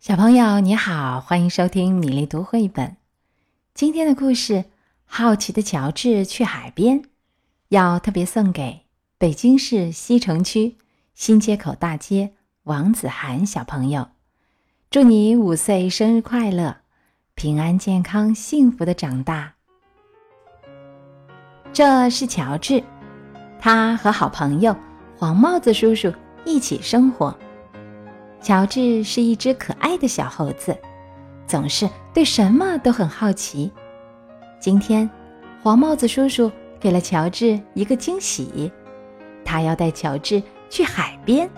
小朋友你好，欢迎收听米粒读绘本。今天的故事《好奇的乔治去海边》，要特别送给北京市西城区新街口大街王子涵小朋友。祝你五岁生日快乐，平安健康幸福的长大。这是乔治，他和好朋友黄帽子叔叔一起生活。乔治是一只可爱的小猴子，总是对什么都很好奇。今天，黄帽子叔叔给了乔治一个惊喜，他要带乔治去海边。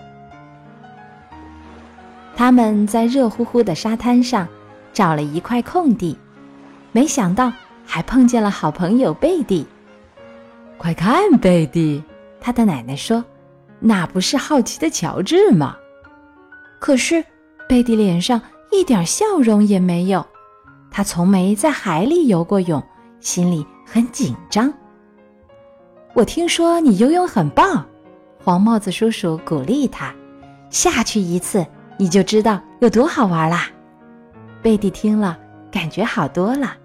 他们在热乎乎的沙滩上找了一块空地，没想到还碰见了好朋友贝蒂。快看，贝蒂！他的奶奶说：“那不是好奇的乔治吗？”可是，贝蒂脸上一点笑容也没有。他从没在海里游过泳，心里很紧张。我听说你游泳很棒，黄帽子叔叔鼓励他：“下去一次，你就知道有多好玩啦。”贝蒂听了，感觉好多了，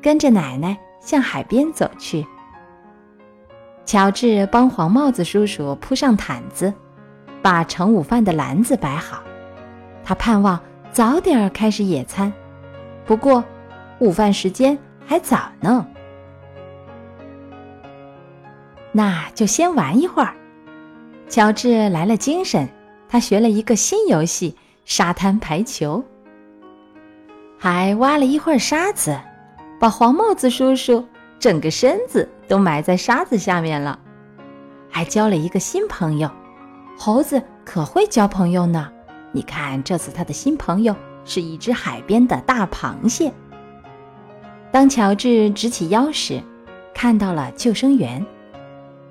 跟着奶奶向海边走去。乔治帮黄帽子叔叔铺上毯子。把盛午饭的篮子摆好，他盼望早点开始野餐。不过，午饭时间还早呢，那就先玩一会儿。乔治来了精神，他学了一个新游戏——沙滩排球，还挖了一会儿沙子，把黄帽子叔叔整个身子都埋在沙子下面了，还交了一个新朋友。猴子可会交朋友呢，你看这次他的新朋友是一只海边的大螃蟹。当乔治直起腰时，看到了救生员，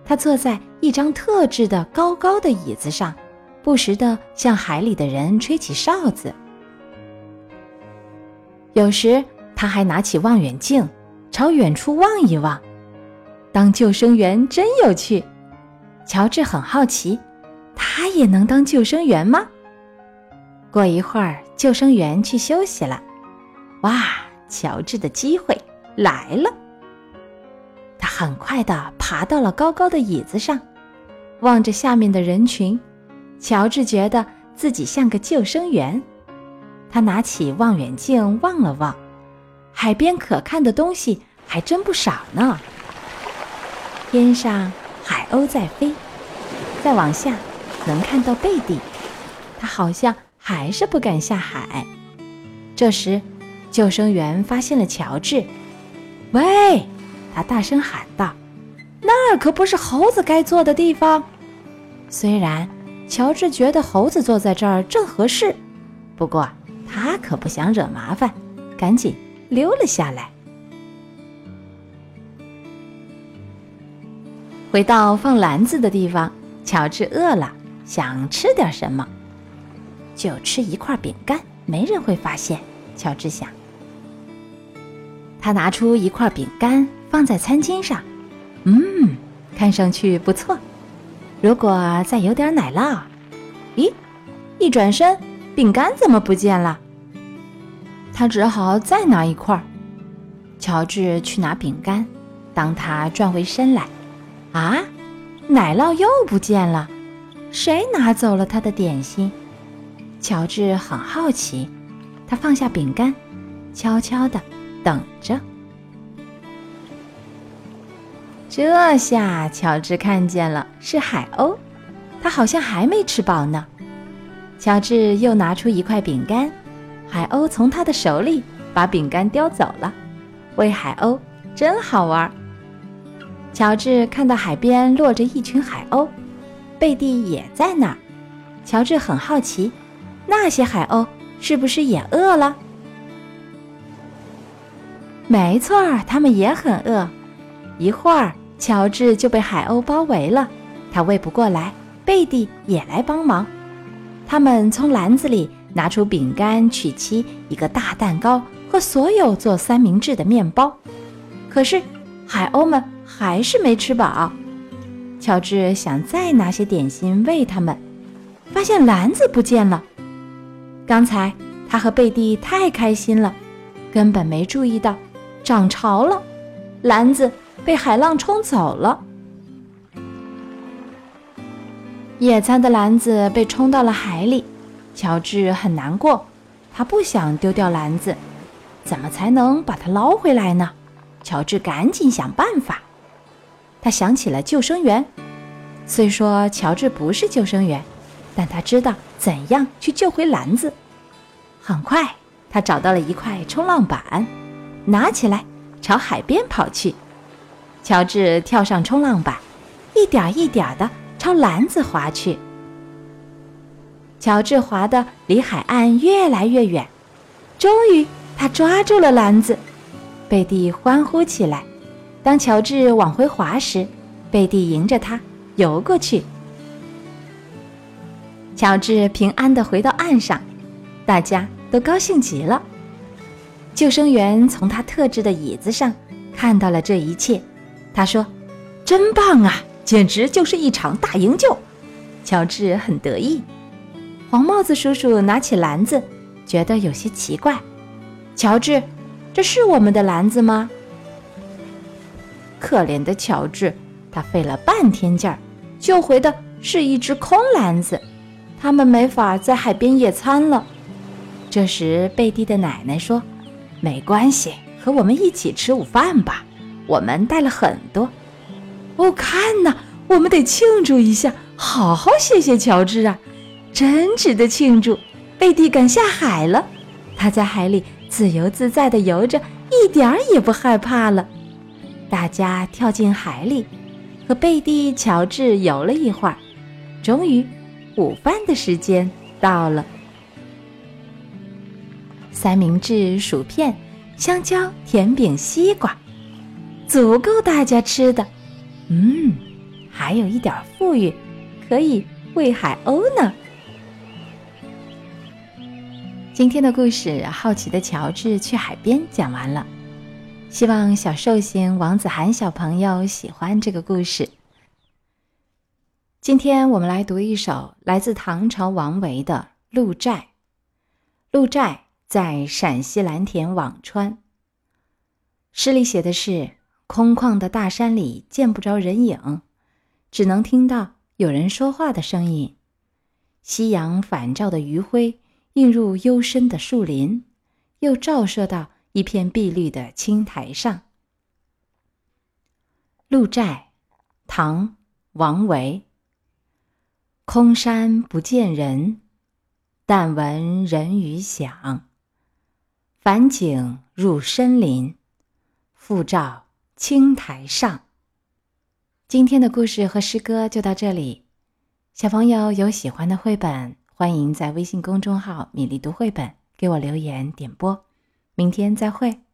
他坐在一张特制的高高的椅子上，不时地向海里的人吹起哨子。有时他还拿起望远镜，朝远处望一望。当救生员真有趣，乔治很好奇。他也能当救生员吗？过一会儿，救生员去休息了。哇，乔治的机会来了！他很快的爬到了高高的椅子上，望着下面的人群，乔治觉得自己像个救生员。他拿起望远镜望了望，海边可看的东西还真不少呢。天上海鸥在飞，再往下。能看到贝蒂，他好像还是不敢下海。这时，救生员发现了乔治，喂！他大声喊道：“那儿可不是猴子该坐的地方。”虽然乔治觉得猴子坐在这儿正合适，不过他可不想惹麻烦，赶紧溜了下来。回到放篮子的地方，乔治饿了。想吃点什么，就吃一块饼干，没人会发现。乔治想。他拿出一块饼干放在餐巾上，嗯，看上去不错。如果再有点奶酪，咦，一转身，饼干怎么不见了？他只好再拿一块。乔治去拿饼干，当他转回身来，啊，奶酪又不见了。谁拿走了他的点心？乔治很好奇，他放下饼干，悄悄地等着。这下乔治看见了，是海鸥，它好像还没吃饱呢。乔治又拿出一块饼干，海鸥从他的手里把饼干叼走了。喂海鸥真好玩。乔治看到海边落着一群海鸥。贝蒂也在那儿，乔治很好奇，那些海鸥是不是也饿了？没错儿，它们也很饿。一会儿，乔治就被海鸥包围了，他喂不过来，贝蒂也来帮忙。他们从篮子里拿出饼干、曲奇、一个大蛋糕和所有做三明治的面包。可是，海鸥们还是没吃饱。乔治想再拿些点心喂他们，发现篮子不见了。刚才他和贝蒂太开心了，根本没注意到涨潮了，篮子被海浪冲走了。野餐的篮子被冲到了海里，乔治很难过，他不想丢掉篮子，怎么才能把它捞回来呢？乔治赶紧想办法。他想起了救生员，虽说乔治不是救生员，但他知道怎样去救回篮子。很快，他找到了一块冲浪板，拿起来朝海边跑去。乔治跳上冲浪板，一点一点的。朝篮子划去，乔治划的离海岸越来越远，终于他抓住了篮子。贝蒂欢呼起来。当乔治往回划时，贝蒂迎着他游过去。乔治平安的回到岸上，大家都高兴极了。救生员从他特制的椅子上看到了这一切，他说：“真棒啊！”简直就是一场大营救，乔治很得意。黄帽子叔叔拿起篮子，觉得有些奇怪。乔治，这是我们的篮子吗？可怜的乔治，他费了半天劲儿，救回的是一只空篮子。他们没法在海边野餐了。这时，贝蒂的奶奶说：“没关系，和我们一起吃午饭吧。我们带了很多。”哦，看呐，我们得庆祝一下，好好谢谢乔治啊，真值得庆祝！贝蒂敢下海了，他在海里自由自在地游着，一点儿也不害怕了。大家跳进海里，和贝蒂、乔治游了一会儿，终于，午饭的时间到了。三明治、薯片、香蕉、甜饼、西瓜，足够大家吃的。嗯，还有一点富裕，可以喂海鸥呢。今天的故事《好奇的乔治去海边》讲完了，希望小寿星王子涵小朋友喜欢这个故事。今天我们来读一首来自唐朝王维的《鹿柴》。鹿柴在陕西蓝田辋川。诗里写的是。空旷的大山里见不着人影，只能听到有人说话的声音。夕阳反照的余晖映入幽深的树林，又照射到一片碧绿的青苔上。《鹿柴》，唐·王维。空山不见人，但闻人语响。返景入深林，复照。青苔上。今天的故事和诗歌就到这里。小朋友有喜欢的绘本，欢迎在微信公众号“米粒读绘本”给我留言点播。明天再会。